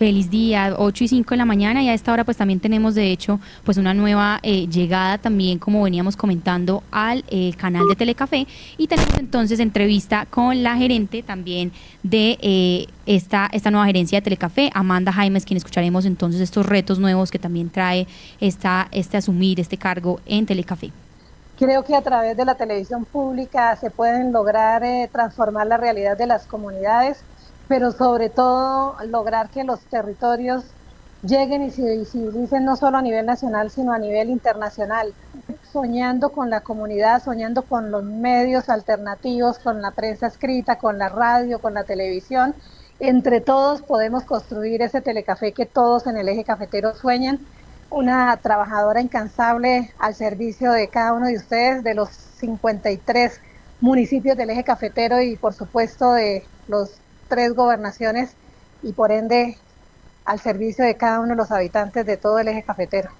Feliz día, 8 y 5 de la mañana y a esta hora pues también tenemos de hecho pues una nueva eh, llegada también como veníamos comentando al eh, canal de Telecafé y tenemos entonces entrevista con la gerente también de eh, esta, esta nueva gerencia de Telecafé, Amanda Jaimes, quien escucharemos entonces estos retos nuevos que también trae esta, este asumir este cargo en Telecafé. Creo que a través de la televisión pública se pueden lograr transformar la realidad de las comunidades pero sobre todo lograr que los territorios lleguen y se visibilicen no solo a nivel nacional, sino a nivel internacional, soñando con la comunidad, soñando con los medios alternativos, con la prensa escrita, con la radio, con la televisión. Entre todos podemos construir ese telecafé que todos en el eje cafetero sueñan, una trabajadora incansable al servicio de cada uno de ustedes, de los 53 municipios del eje cafetero y por supuesto de los tres gobernaciones y por ende al servicio de cada uno de los habitantes de todo el eje cafetero.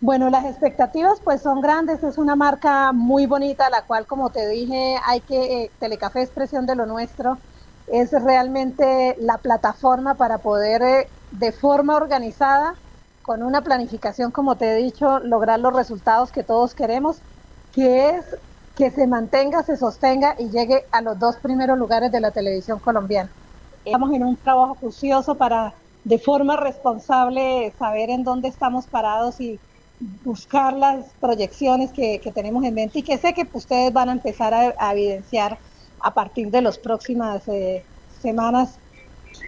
Bueno, las expectativas pues son grandes, es una marca muy bonita, la cual como te dije, hay que, eh, Telecafé Expresión de lo Nuestro, es realmente la plataforma para poder eh, de forma organizada, con una planificación como te he dicho, lograr los resultados que todos queremos, que es que se mantenga, se sostenga y llegue a los dos primeros lugares de la televisión colombiana. Estamos en un trabajo juicioso para de forma responsable saber en dónde estamos parados y buscar las proyecciones que, tenemos en mente y que sé que ustedes van a empezar a, evidenciar a partir de las próximas eh, semanas.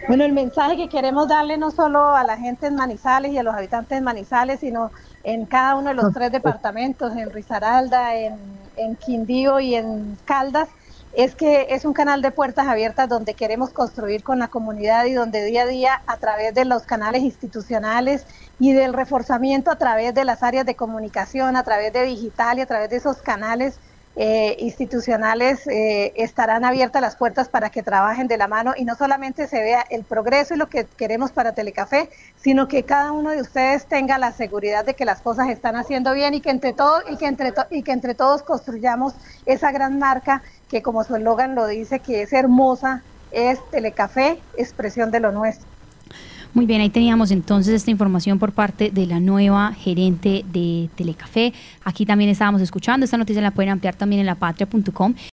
Bueno, el mensaje que queremos darle no solo a la gente en Manizales y a los habitantes de Manizales, sino en cada uno de los tres departamentos, en Risaralda, en, en Quindío y en Caldas, es que es un canal de puertas abiertas donde queremos construir con la comunidad y donde día a día a través de los canales institucionales y del reforzamiento a través de las áreas de comunicación, a través de digital y a través de esos canales eh, institucionales eh, estarán abiertas las puertas para que trabajen de la mano y no solamente se vea el progreso y lo que queremos para Telecafé, sino que cada uno de ustedes tenga la seguridad de que las cosas están haciendo bien y que entre todos y que entre y que entre todos construyamos esa gran marca que como su eslogan lo dice que es hermosa, es Telecafé, expresión de lo nuestro. Muy bien, ahí teníamos entonces esta información por parte de la nueva gerente de Telecafé. Aquí también estábamos escuchando, esta noticia la pueden ampliar también en lapatria.com